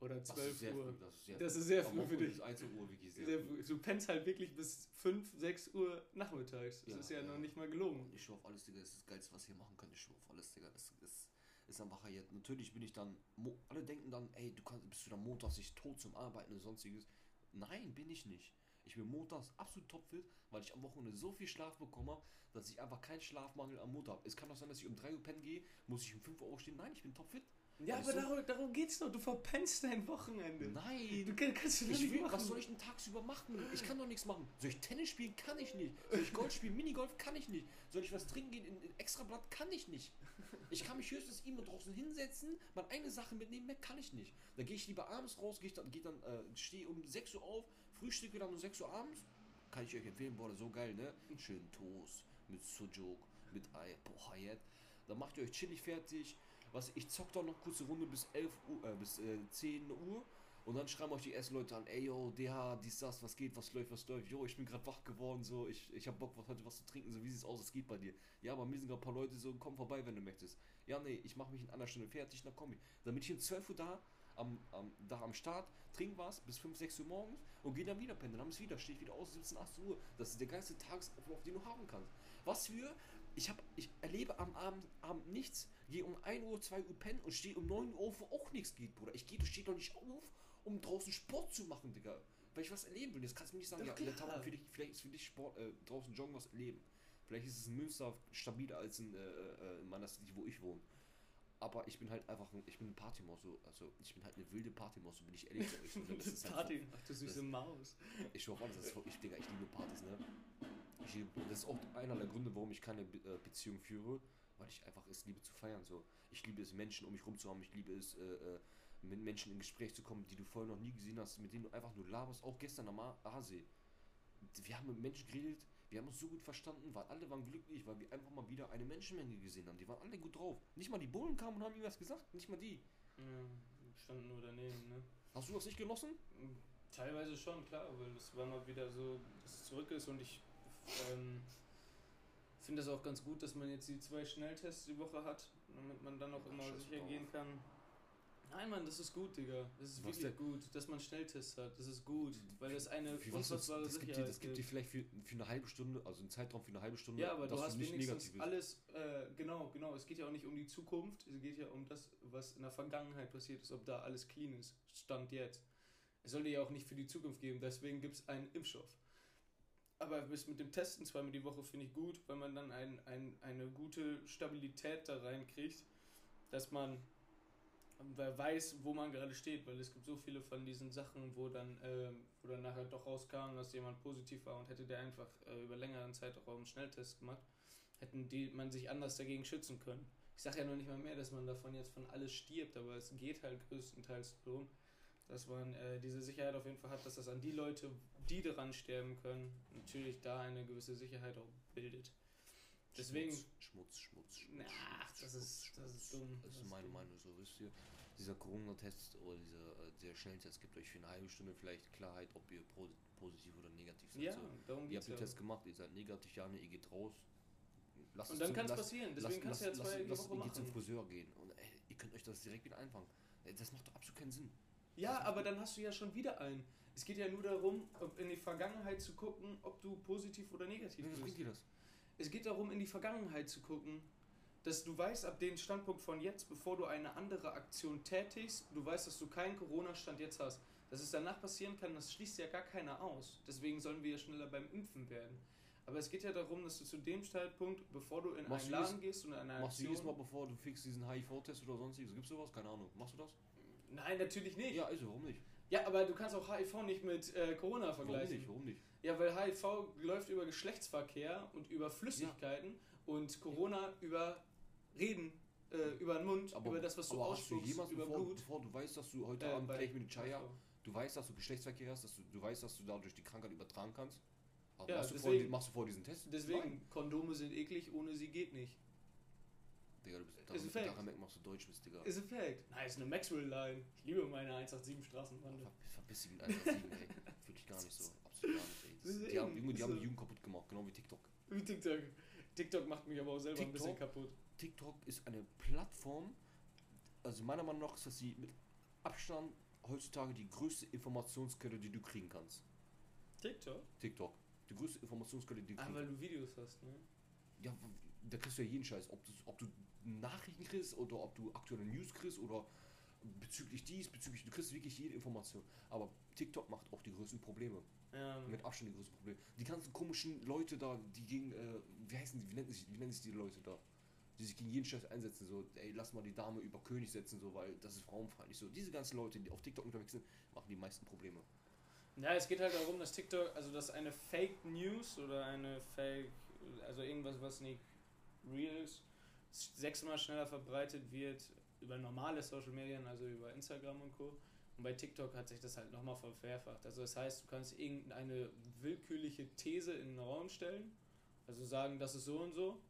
Speaker 1: oder
Speaker 2: Das
Speaker 1: 12
Speaker 2: ist sehr
Speaker 1: Uhr.
Speaker 2: früh, das ist sehr
Speaker 1: Das
Speaker 2: früh.
Speaker 1: ist sehr früh für dich.
Speaker 2: ist 1 Uhr wirklich sehr,
Speaker 1: Sehr
Speaker 2: früh.
Speaker 1: früh. Du pennst halt wirklich bis 5, 6 Uhr nachmittags. Das
Speaker 2: Ja,
Speaker 1: ist ja,
Speaker 2: ja.
Speaker 1: noch nicht mal gelogen.
Speaker 2: Ich schwör auf alles, Digga, das ist das Geilste, was ihr machen könnt. Ich schwör auf alles, Digga. Das ist, ist einfach jetzt. Natürlich bin ich dann. Alle denken dann, ey, du kannst, bist du dann montags nicht tot zum Arbeiten und sonstiges. Nein, bin ich nicht. Ich bin montags absolut topfit, weil ich am Wochenende so viel Schlaf bekommen habe, dass ich einfach keinen Schlafmangel am Montag habe. Es kann auch sein, dass ich um 3 Uhr pennen gehe, muss ich um 5 Uhr aufstehen. Nein, ich bin topfit.
Speaker 1: Ja, aber
Speaker 2: du?
Speaker 1: darum, darum geht's doch. Du verpennst dein Wochenende.
Speaker 2: Nein.
Speaker 1: Du kann, kannst du doch
Speaker 2: Ich
Speaker 1: nicht
Speaker 2: will,
Speaker 1: machen.
Speaker 2: was soll ich denn tagsüber machen? Ich kann doch nichts machen. Soll ich Tennis spielen? Kann ich nicht. Soll ich Golf spielen? Minigolf? Kann ich nicht. Soll ich was trinken gehen in, in Extrablatt? Kann ich nicht. Ich kann mich höchstens immer draußen hinsetzen, meine eigene Sache mitnehmen, mehr kann ich nicht. Da gehe ich lieber abends raus, gehe dann, geh dann äh, stehe um 6 Uhr auf, frühstücke dann um 6 Uhr abends. Kann ich euch empfehlen, boah, so geil, ne? Schön Toast mit Sujuk, mit Ei, boah, jetzt. Dann macht ihr euch chillig fertig. Was, ich zock dann noch kurze Runde bis 11 Uhr, äh, bis äh, 10 Uhr. Und dann schreiben euch die ersten Leute an, ey yo, DH, dies, das, was geht, was läuft, was läuft. Jo, ich bin gerade wach geworden, so, ich, ich hab Bock, was, heute was zu trinken, so, wie sieht's aus, es geht bei dir. Ja, aber mir sind gerade ein paar Leute so, komm vorbei, wenn du möchtest. Ja, nee, ich mache mich in einer Stunde fertig, dann komm ich. Dann bin ich um 12 Uhr da, am, am, da am Start, trink was bis 5, 6 Uhr morgens und gehe dann wieder pennen. Dann abends wieder, stehe ich wieder aus, 17, 18 Uhr. Das ist der geilste Tagesablauf, den du haben kannst. Was für, ich, hab, ich erlebe am Abend, Abend nichts, gehe um 1 Uhr, 2 Uhr pennen und stehe um 9 Uhr wo auch nichts geht, Bruder. Ich gehe, du stehst doch nicht auf, um draußen Sport zu machen, Digga. Weil ich was erleben will. Jetzt kannst du mir nicht sagen,
Speaker 1: Doch
Speaker 2: ja,
Speaker 1: klar.
Speaker 2: Für dich, vielleicht ist für dich Sport, äh, draußen joggen was erleben. Vielleicht ist es in Münster stabiler als in, äh, äh, in meiner City, wo ich wohne. aber ich bin halt einfach, ein, ich bin eine Partymaus, so, also ich bin halt eine wilde Partymaus, so bin ich ehrlich zu euch. Ne? Das ist halt
Speaker 1: Party,
Speaker 2: so-
Speaker 1: ach du süße
Speaker 2: das-
Speaker 1: Maus.
Speaker 2: ich schwör alles, das ist wirklich, Digga, ich liebe Partys, ne? Ich liebe, das ist auch einer der Gründe, warum ich keine Be äh, Beziehung führe, weil ich einfach es liebe zu feiern, so. Ich liebe es, Menschen um mich rum zu haben, ich liebe es, äh, äh, mit Menschen in Gespräch zu kommen, die du vorher noch nie gesehen hast, mit denen du einfach nur laberst, auch gestern am Aasee. Wir haben mit Menschen geredet, wir haben uns so gut verstanden, weil alle waren glücklich, weil wir einfach mal wieder eine Menschenmenge gesehen haben. Die waren alle gut drauf. Nicht mal die Bullen kamen und haben irgendwas gesagt, nicht mal die.
Speaker 1: Ja, standen nur daneben, ne?
Speaker 2: Hast du das nicht genossen?
Speaker 1: Teilweise schon, klar, weil es war mal wieder so, dass es zurück ist und ich ähm, finde es auch ganz gut, dass man jetzt die zwei Schnelltests die Woche hat, damit man dann auch immer sicher gehen kann. Nein, Mann, das ist gut, Digga. Das ist
Speaker 2: Was
Speaker 1: wirklich gut, dass man Schnelltests hat. Das ist gut, weil das eine
Speaker 2: Für was das,
Speaker 1: unfassbare
Speaker 2: das, gibt dir, das gibt dir vielleicht für, für eine halbe Stunde, also einen Zeitraum für eine halbe Stunde,
Speaker 1: Ja, aber du
Speaker 2: dass
Speaker 1: hast
Speaker 2: nicht
Speaker 1: wenigstens
Speaker 2: negativ
Speaker 1: alles, äh, genau, genau. Es geht ja auch nicht um die Zukunft, es geht ja um das, was in der Vergangenheit passiert ist, ob da alles clean ist. Stand jetzt. Es sollte ja auch nicht für die Zukunft geben, deswegen gibt es einen Impfstoff. Aber bis mit dem Testen zweimal die Woche finde ich gut, weil man dann ein, ein, eine gute Stabilität da reinkriegt, dass man wer weiß, wo man gerade steht, weil es gibt so viele von diesen Sachen, wo dann, ähm, wo dann nachher doch rauskam, dass jemand positiv war und hätte der einfach äh, über längeren Zeitraum einen Schnelltest gemacht, hätten die man sich anders dagegen schützen können. Ich sage ja noch nicht mal mehr, dass man davon jetzt von alles stirbt, aber es geht halt größtenteils darum, dass man äh, diese Sicherheit auf jeden Fall hat, dass das an die Leute, die daran sterben können, natürlich da eine gewisse Sicherheit auch bildet. Deswegen,
Speaker 2: Schmutz, Schmutz, Schmutz. Schmutz Schmutz,
Speaker 1: das ist-
Speaker 2: Schmutz,
Speaker 1: das ist
Speaker 2: Schmutz.
Speaker 1: dumm.
Speaker 2: Das
Speaker 1: Das
Speaker 2: ist meine. Meinung, so wisst ihr. Dieser Corona-Test oder dieser äh, der Schnelltest gibt euch für eine halbe Stunde vielleicht Klarheit, ob ihr pro, positiv oder negativ seid.
Speaker 1: ja,
Speaker 2: so.
Speaker 1: darum
Speaker 2: Ihr habt den. Test gemacht, ihr seid negativ, ja, ne, ihr geht raus. Lasst
Speaker 1: Und dann kann es passieren, deswegen kannst du ja zwei die
Speaker 2: lasst-
Speaker 1: Woche
Speaker 2: Ihr geht zum
Speaker 1: machen.
Speaker 2: Friseur gehen und ey, ihr könnt euch das direkt wieder einfangen. Ey, Das macht doch absolut keinen Sinn.
Speaker 1: Ja, aber dann hast du ja schon wieder einen. Es geht ja nur darum, in die Vergangenheit zu gucken, ob du positiv oder negativ
Speaker 2: Was
Speaker 1: bist.
Speaker 2: bringt dir das?
Speaker 1: Es geht darum, in die Vergangenheit zu gucken, dass du weißt, ab dem Standpunkt von jetzt, bevor du eine andere Aktion tätigst, du weißt, dass du keinen Corona-Stand jetzt hast. Dass es danach passieren kann, das schließt ja gar keiner aus. Deswegen sollen wir ja schneller beim Impfen werden. Aber es geht ja darum, dass du zu dem Zeitpunkt, bevor du in
Speaker 2: Machst
Speaker 1: einen Laden gehst und in eine
Speaker 2: Machst du jedes Mal,
Speaker 1: Aktion...
Speaker 2: bevor du fixst diesen HIV-Test oder sonstiges? Gibt's sowas? Keine Ahnung. Machst du das?
Speaker 1: Nein, natürlich nicht.
Speaker 2: Ja, also, warum nicht?
Speaker 1: Ja, aber du kannst auch HIV nicht mit äh, Corona
Speaker 2: Warum
Speaker 1: vergleichen.
Speaker 2: nicht? Warum nicht?
Speaker 1: Ja, weil HIV läuft über Geschlechtsverkehr und über Flüssigkeiten und Corona über Reden, äh, über den Mund, über das, was du
Speaker 2: aber du
Speaker 1: ausspuckst, über
Speaker 2: bevor,
Speaker 1: Blut.
Speaker 2: bevor du weißt, dass du heute
Speaker 1: Äh,
Speaker 2: Abend gleich mit dem Chaya, du weißt, dass du Geschlechtsverkehr hast, dass du, du weißt, dass du dadurch die Krankheit übertragen kannst? Aber
Speaker 1: Ja,
Speaker 2: machst, du
Speaker 1: deswegen-
Speaker 2: vor, machst du vor diesen Test?
Speaker 1: Deswegen,
Speaker 2: Nein.
Speaker 1: Kondome sind eklig, ohne sie geht nicht.
Speaker 2: Digga, du bist daran merkt man, dass du deutsch bist, Digga.
Speaker 1: Ist ein Fact. Nein, ist eine Maxwell-Line. Ich liebe meine 187 Straßenbande.
Speaker 2: Ver, verpiss dich mit 187, ey. *laughs* Fühl dich gar nicht so. Absolut gar nicht, ey. Das, die haben, Junge, die haben die Jugend kaputt gemacht, genau wie TikTok.
Speaker 1: Wie TikTok. TikTok macht mich aber auch selber ein bisschen
Speaker 2: TikTok?
Speaker 1: kaputt.
Speaker 2: TikTok ist eine Plattform, also meiner Meinung nach ist das die mit Abstand heutzutage die größte Informationsquelle, die du kriegen kannst.
Speaker 1: TikTok?
Speaker 2: TikTok. Die größte Informationsquelle, die du
Speaker 1: Ah,
Speaker 2: kriegen
Speaker 1: weil du Videos hast, ne?
Speaker 2: Ja, da kriegst du ja jeden Scheiß. Ob du, ob du Nachrichten kriegst oder ob du aktuelle News kriegst oder bezüglich dies, bezüglich, du kriegst wirklich jede Information. Aber TikTok macht auch die größten Probleme.
Speaker 1: Ja,
Speaker 2: Mit Abstand die größten Probleme. Die ganzen komischen Leute da, die gegen, äh, wie heißen die, wie nennen sich, wie nennen sich die Leute da? Die sich gegen jeden Scheiß einsetzen, so, ey, lass mal die Dame über König setzen, so, weil das ist frauenfeindlich. So, diese ganzen Leute, die auf TikTok unterwegs sind, machen die meisten Probleme.
Speaker 1: Ja, es geht halt darum, dass TikTok, also dass eine Fake News oder eine Fake, also irgendwas, was nicht real ist, sechsmal schneller verbreitet wird über normale Social Medien, also über Instagram und Co. Und bei TikTok hat sich das halt nochmal verfärfacht. Also das heißt, du kannst irgendeine willkürliche These in den Raum stellen, also sagen, das ist so und so.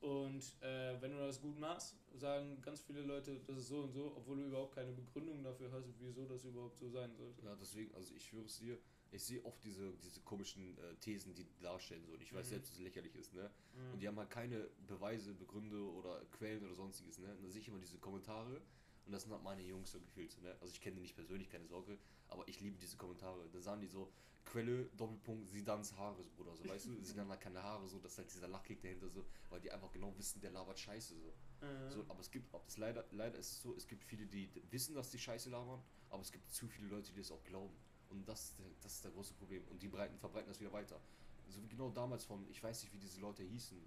Speaker 1: Und äh, wenn du das gut machst, sagen ganz viele Leute, das ist so und so, obwohl du überhaupt keine Begründung dafür hast, wieso das überhaupt so sein sollte.
Speaker 2: Ja, deswegen, also ich schwöre es dir, ich sehe oft diese, diese komischen äh, Thesen, die darstellen, so, und ich weiß
Speaker 1: Mhm.
Speaker 2: selbst, dass es lächerlich ist, ne?
Speaker 1: Mhm.
Speaker 2: Und die haben halt keine Beweise, Begründe oder Quellen oder sonstiges, ne? Und dann sehe ich immer diese Kommentare und das sind halt meine Jungs so gefühlt, so, ne? Also ich kenne die nicht persönlich, keine Sorge, aber ich liebe diese Kommentare. Da sagen die so, Quelle, Doppelpunkt, Sidans Haares, Bruder, so, weißt du? Sidan *laughs* hat keine Haare, so, das ist halt dieser Lachkick dahinter, so, weil die einfach genau wissen, der labert Scheiße, so.
Speaker 1: Mhm.
Speaker 2: So, aber es gibt das leider, leider ist es so, es gibt viele, die wissen, dass die Scheiße labern, aber es gibt zu viele Leute, die das auch glauben. Und das, das ist das große Problem. Und die breiten, verbreiten das wieder weiter. So wie genau damals von, ich weiß nicht, wie diese Leute hießen,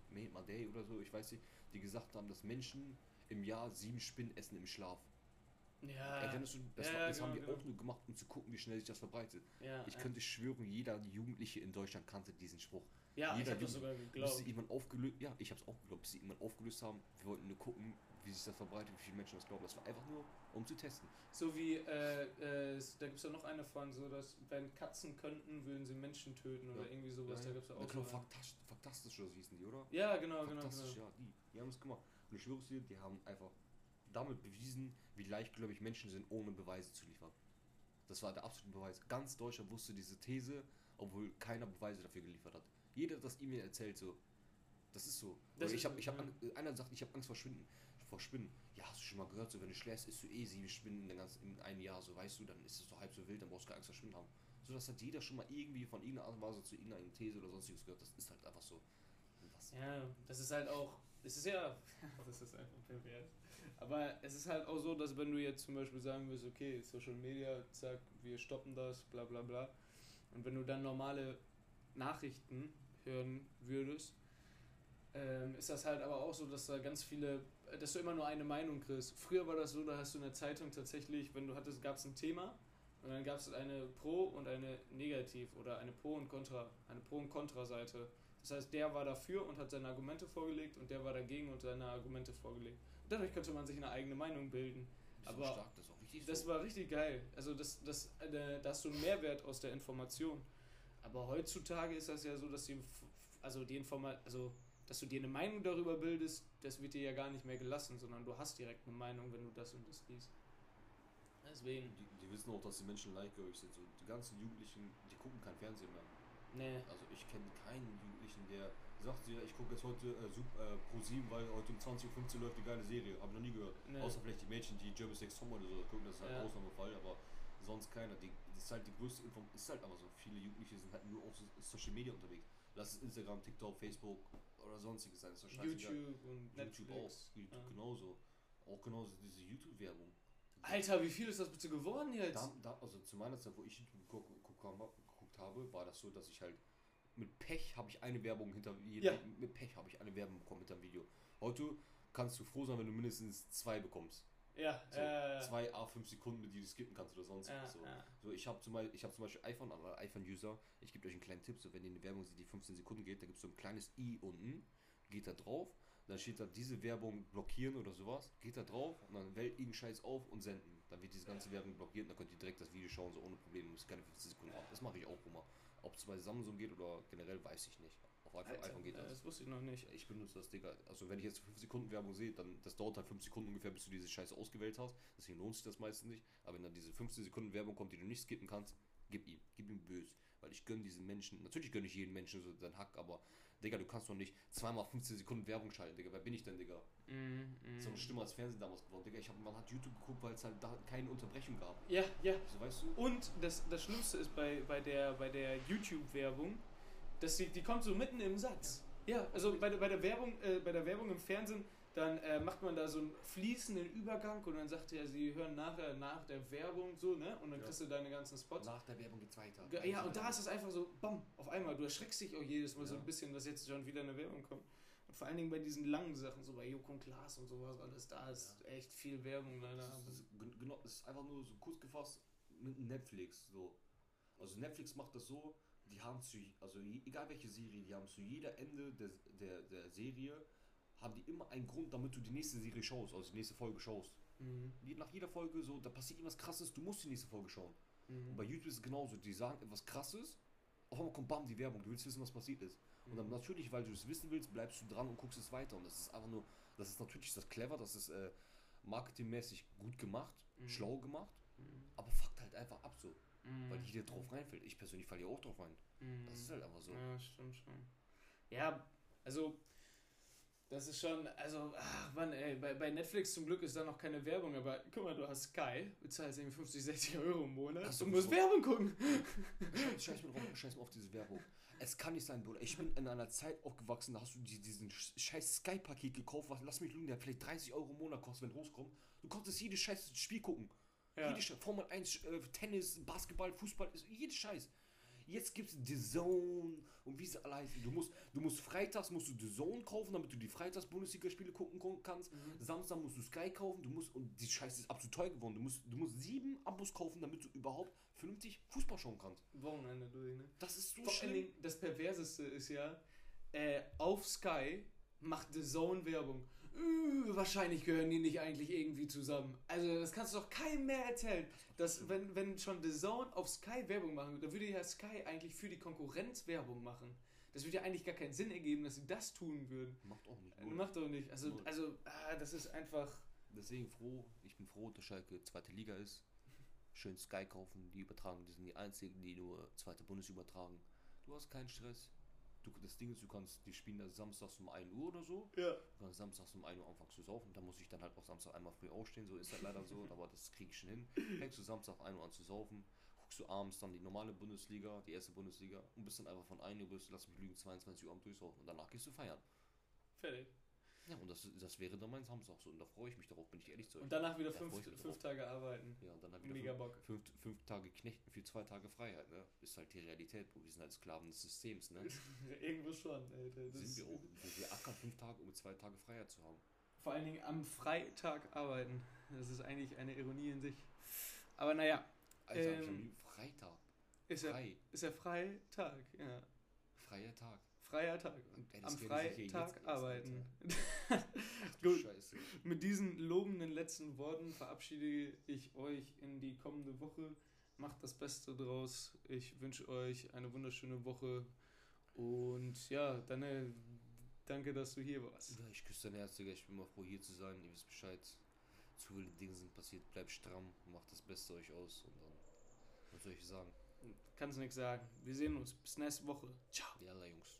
Speaker 2: Day oder so, ich weiß nicht, die gesagt haben, dass Menschen im Jahr sieben Spinnen essen im Schlaf.
Speaker 1: Ja.
Speaker 2: Erinnerst du, das,
Speaker 1: Ja,
Speaker 2: war, das
Speaker 1: genau,
Speaker 2: haben die
Speaker 1: genau.
Speaker 2: auch nur gemacht, um zu gucken, wie schnell sich das verbreitet.
Speaker 1: ja,
Speaker 2: Ich könnte schwören, jeder Jugendliche in Deutschland kannte diesen Spruch.
Speaker 1: Ja, ich
Speaker 2: jeder
Speaker 1: habe das sogar
Speaker 2: Bis
Speaker 1: geglaubt.
Speaker 2: sie irgendwann aufgelöst, ja, ich hab's auch geglaubt, bis sie irgendwann aufgelöst haben, wir wollten nur gucken, wie sich das verbreitet, wie viele Menschen das glauben. Das war einfach nur, um zu testen.
Speaker 1: So wie, äh, äh, da gibt es ja noch eine von, so dass, wenn Katzen könnten, würden sie Menschen töten oder
Speaker 2: Ja.
Speaker 1: irgendwie sowas. Da gibt es ja
Speaker 2: ja,
Speaker 1: auch
Speaker 2: genau,
Speaker 1: so.
Speaker 2: Faktastisch, faktastisch so hießen die, oder?
Speaker 1: Ja, genau, genau,
Speaker 2: Fantastisch,
Speaker 1: genau.
Speaker 2: ja, die, die haben es gemacht. Und ich schwöre es dir, die haben einfach damit bewiesen, wie leichtgläubig Menschen sind, ohne Beweise zu liefern. Das war der absolute Beweis. Ganz Deutschland wusste diese These, obwohl keiner Beweise dafür geliefert hat. Jeder hat das E-Mail erzählt so. Das ist so.
Speaker 1: Das
Speaker 2: ich habe,
Speaker 1: so,
Speaker 2: ich habe,
Speaker 1: ja.
Speaker 2: einer sagt, ich habe Angst vor Spinnen. Vor Spinnen. Ja, hast du schon mal gehört, so wenn du schläfst, isst du eh sieben Spinnen in, ganzen- in einem Jahr, so weißt du, dann ist es doch halb so wild, dann brauchst du keine Angst vor Spinnen haben. So, das hat jeder schon mal irgendwie von irgendeiner Art und Weise zu irgendeiner These oder sonstiges gehört. Das ist halt einfach so. Das,
Speaker 1: Ja, das ist halt auch, es ist ja, *laughs* das ist einfach pervers. Aber es ist halt auch so, dass wenn du jetzt zum Beispiel sagen würdest, okay, Social Media, zack, wir stoppen das, bla bla bla. Und wenn du dann normale Nachrichten hören würdest, ähm, ist das halt aber auch so, dass da ganz viele, dass du immer nur eine Meinung kriegst. Früher war das so, da hast du in der Zeitung tatsächlich, wenn du hattest, gab es ein Thema und dann gab es eine Pro- und eine Negativ- oder eine Pro- und Contra, eine Pro- und Contra-Seite. Das heißt, der war dafür und hat seine Argumente vorgelegt und der war dagegen und seine Argumente vorgelegt. Und dadurch konnte man sich eine eigene Meinung bilden. aber
Speaker 2: stark, das
Speaker 1: Das
Speaker 2: so.
Speaker 1: war richtig geil. Also das, das, äh, da hast du einen Mehrwert aus der Information. Aber heutzutage ist das ja so, dass die, also die Informa also dass du dir eine Meinung darüber bildest, das wird dir ja gar nicht mehr gelassen, sondern du hast direkt eine Meinung, wenn du das und das liest. Deswegen,
Speaker 2: Die, die wissen auch, dass die Menschen leichtgläubig sind. So, die ganzen Jugendlichen, die gucken kein Fernsehen mehr.
Speaker 1: nee.
Speaker 2: Also ich kenne keinen Jugendlichen, der sagt, ja, ich gucke jetzt heute äh, Sup- äh, Pro 7, weil heute um 20.15 Uhr läuft die geile Serie. Habe ich noch nie gehört.
Speaker 1: Nee.
Speaker 2: Außer vielleicht die Mädchen, die German Sex Tom oder so gucken, das ist halt
Speaker 1: Ja.
Speaker 2: ein Ausnahmefall, aber sonst keiner. Die, das ist halt die größte Info ist halt aber so. Viele Jugendliche sind halt nur auf so Social Media unterwegs. Lass es Instagram, TikTok, Facebook oder sonstiges sein.
Speaker 1: YouTube und
Speaker 2: YouTube auch.
Speaker 1: Netflix.
Speaker 2: YouTube
Speaker 1: Ja.
Speaker 2: genauso. Auch genauso diese YouTube-Werbung.
Speaker 1: Alter, wie viel ist das bitte geworden jetzt?
Speaker 2: Da, da, also zu meiner Zeit, wo ich YouTube geguckt, geguckt, habe, geguckt habe, war das so, dass ich halt mit Pech habe ich eine Werbung hinter
Speaker 1: Ja.
Speaker 2: mit Pech habe ich eine Werbung bekommen hinter dem Video. Heute kannst du froh sein, wenn du mindestens zwei bekommst.
Speaker 1: Ja,
Speaker 2: So,
Speaker 1: äh,
Speaker 2: zwei A5 Sekunden, mit die du skippen kannst oder sonst was. So.
Speaker 1: ja.
Speaker 2: So, ich habe zum, Beispiel- ich hab zum Beispiel iPhone, aber iPhone-User, ich gebe euch einen kleinen Tipp, so wenn ihr eine Werbung seht, die 15 Sekunden geht, da gibt es so ein kleines i unten, geht da drauf, dann steht da diese Werbung blockieren oder sowas, geht da drauf und dann wählt irgendeinen Scheiß auf und senden. Dann wird diese ganze Werbung blockiert und dann könnt ihr direkt das Video schauen, so ohne Probleme, müsst keine 15 Sekunden ab. Das mache ich auch immer. Ob es bei Samsung geht oder generell, weiß ich nicht. Auf iPhone,
Speaker 1: Alter,
Speaker 2: iPhone geht
Speaker 1: äh,
Speaker 2: das.
Speaker 1: das wusste ich noch nicht.
Speaker 2: Ich benutze das, Digga. Also wenn ich jetzt 5 Sekunden Werbung sehe, dann das dauert halt 5 Sekunden ungefähr, bis du diese Scheiße ausgewählt hast. Deswegen lohnt sich das meistens nicht. Aber wenn dann diese 15 Sekunden Werbung kommt, die du nicht skippen kannst, gib ihm. Gib ihm böse. Weil ich gönne diesen Menschen, natürlich gönne ich jedem Menschen so seinen Hack, aber Digga, du kannst doch nicht zweimal 15 Sekunden Werbung schalten, Digga. Wer bin ich denn, Digga?
Speaker 1: Mm, mm.
Speaker 2: So eine Stimme als Fernsehen damals geworden, Digga. Ich hab, man hat YouTube geguckt, weil es halt da keine Unterbrechung gab.
Speaker 1: Ja, ja.
Speaker 2: So weißt du?
Speaker 1: Und das, das Schlimmste ist bei, bei der, bei der YouTube-Werbung, dass die, die kommt so mitten im Satz. Ja, also bei der, bei der Werbung, äh, bei der Werbung im Fernsehen, dann äh, macht man da so einen fließenden Übergang und dann sagt er, sie hören nachher nach der Werbung so, ne? Und dann
Speaker 2: Ja.
Speaker 1: kriegst du deine ganzen Spots.
Speaker 2: Nach der Werbung geht's weiter.
Speaker 1: Ge- Ja, und da ist es einfach so, bam, auf einmal. Du erschreckst dich auch jedes Mal so
Speaker 2: Ja.
Speaker 1: ein bisschen, dass jetzt schon wieder eine Werbung kommt. Und vor allen Dingen bei diesen langen Sachen, so bei Joko und Klaas und sowas, alles, da ist echt viel Werbung leider.
Speaker 2: Das ist, gen- genau, das ist einfach nur so kurz gefasst mit Netflix. So. Also Netflix macht das so, die haben zu, also egal welche Serie, die haben zu jeder Ende der, der, der Serie, haben die immer einen Grund, damit du die nächste Serie schaust, also die nächste Folge schaust.
Speaker 1: Mhm.
Speaker 2: Nach jeder Folge so, da passiert irgendwas krasses, du musst die nächste Folge schauen. Und
Speaker 1: Mhm.
Speaker 2: bei YouTube ist es genauso, die sagen etwas krasses, auf einmal kommt bam die Werbung, du willst wissen, was passiert ist. Und dann
Speaker 1: Mhm.
Speaker 2: natürlich, weil du es wissen willst, bleibst du dran und guckst es weiter. Und das ist einfach nur, das ist natürlich das clever, das ist äh, marketingmäßig gut gemacht,
Speaker 1: Mhm.
Speaker 2: schlau gemacht,
Speaker 1: Mhm.
Speaker 2: aber fuckt halt einfach ab so,
Speaker 1: Mhm.
Speaker 2: weil jeder drauf reinfällt. Ich persönlich falle ja auch drauf rein.
Speaker 1: Mhm.
Speaker 2: Das ist halt einfach so.
Speaker 1: Ja, stimmt schon. Ja, also, das ist schon, also, ach Mann, ey, bei, bei Netflix zum Glück ist da noch keine Werbung, aber guck mal, du hast Sky, bezahlst irgendwie 50, 60 Euro im Monat
Speaker 2: Hast du
Speaker 1: und musst
Speaker 2: gewusst?
Speaker 1: Werbung gucken. *laughs*
Speaker 2: Scheiß, scheiß, mir drauf, scheiß mal auf diese Werbung. Es kann nicht sein, Bruder. Ich bin in einer Zeit aufgewachsen, da hast du die, diesen sch- scheiß Sky-Paket gekauft, was, lass mich lügen, der vielleicht 30 Euro im Monat kostet, wenn rauskommt. Du konntest jedes scheiß Spiel gucken.
Speaker 1: Ja.
Speaker 2: Jede Scheiß, Formel 1, äh, Tennis, Basketball, Fußball, ist- jedes Scheiß. jetzt gibt's The Zone und wie sie alle heißen. Du musst, du musst freitags musst du The Zone kaufen, damit du die Freitags-Bundesliga-Spiele gucken kannst.
Speaker 1: Mhm.
Speaker 2: Samstag musst du Sky kaufen, du musst, und die Scheiße ist absolut teuer geworden. Du musst, du musst sieben Abos kaufen, damit du überhaupt vernünftig Fußball schauen kannst.
Speaker 1: Wochenende durch, ne?
Speaker 2: Das ist so
Speaker 1: Vor
Speaker 2: schlimm.
Speaker 1: Dingen, das Perverseste ist ja, äh, auf Sky macht The Zone Werbung. Äh, wahrscheinlich gehören die nicht eigentlich irgendwie zusammen. Also das kannst du doch keinem mehr erzählen. Dass, wenn, wenn schon The Zone auf Sky Werbung machen würde, dann würde ja Sky eigentlich für die Konkurrenz Werbung machen. Das würde ja eigentlich gar keinen Sinn ergeben, dass sie das tun würden.
Speaker 2: Macht auch nicht.
Speaker 1: Äh, Macht doch nicht. Also,
Speaker 2: Null.
Speaker 1: also ah, das ist einfach...
Speaker 2: Deswegen froh, ich bin froh, dass Schalke zweite Liga ist. Schön Sky kaufen, die übertragen, die sind die einzigen, die nur zweite Bundes übertragen. Du hast keinen Stress. Du, das Ding ist, du kannst, die spielen da samstags um 1 Uhr oder so.
Speaker 1: Ja.
Speaker 2: Du kannst samstags um 1 Uhr anfangen zu saufen. Da muss ich dann halt auch Samstag einmal früh aufstehen, so ist das leider so, aber das kriege ich schon hin. Fängst du Samstag 1 Uhr an zu saufen, guckst du abends dann die normale Bundesliga, die erste Bundesliga und bist dann einfach von 1 Uhr bis, lass mich lügen, 22 Uhr am Durchsaufen und danach gehst du feiern.
Speaker 1: Fertig.
Speaker 2: Ja, und das, das wäre dann mein Samstag so und da freue ich mich darauf, bin ich ehrlich zu euch.
Speaker 1: Und danach wieder
Speaker 2: Da
Speaker 1: fünf, fünf. Tage arbeiten.
Speaker 2: Ja, und dann halt wieder
Speaker 1: Mega
Speaker 2: fünf,
Speaker 1: Bock.
Speaker 2: Fünf, fünf Tage Knechten für zwei Tage Freiheit, ne? Ist halt die Realität, Bro. Wir sind halt Sklaven des Systems, ne? *laughs*
Speaker 1: Irgendwo schon, Alter. Das
Speaker 2: sind wir auch. Wir, ackern fünf Tage, um zwei Tage Freiheit zu haben.
Speaker 1: Vor allen Dingen am Freitag arbeiten. Das ist eigentlich eine Ironie in sich. Aber naja,
Speaker 2: Alter, ich
Speaker 1: Ähm,
Speaker 2: Freitag.
Speaker 1: ist ja,
Speaker 2: Frei.
Speaker 1: ist ja Freitag. Ja.
Speaker 2: Freier Tag.
Speaker 1: Freier Tag.
Speaker 2: Ey,
Speaker 1: Am Freitag arbeiten.
Speaker 2: Du *laughs*
Speaker 1: Gut,
Speaker 2: Scheiße.
Speaker 1: mit diesen lobenden letzten Worten verabschiede ich euch in die kommende Woche. Macht das Beste draus. Ich wünsche euch eine wunderschöne Woche. Und ja, dann äh, danke, dass du hier warst.
Speaker 2: Ja, ich küsse dein Herz, Digga. Ich bin mal froh, hier zu sein. Ihr wisst Bescheid. Zu viele Dinge sind passiert. Bleibt stramm. Macht das Beste euch aus. Und dann, was soll ich sagen?
Speaker 1: Kannst nichts sagen. Wir sehen uns. Bis nächste Woche. Ciao.
Speaker 2: Yalla, Jungs.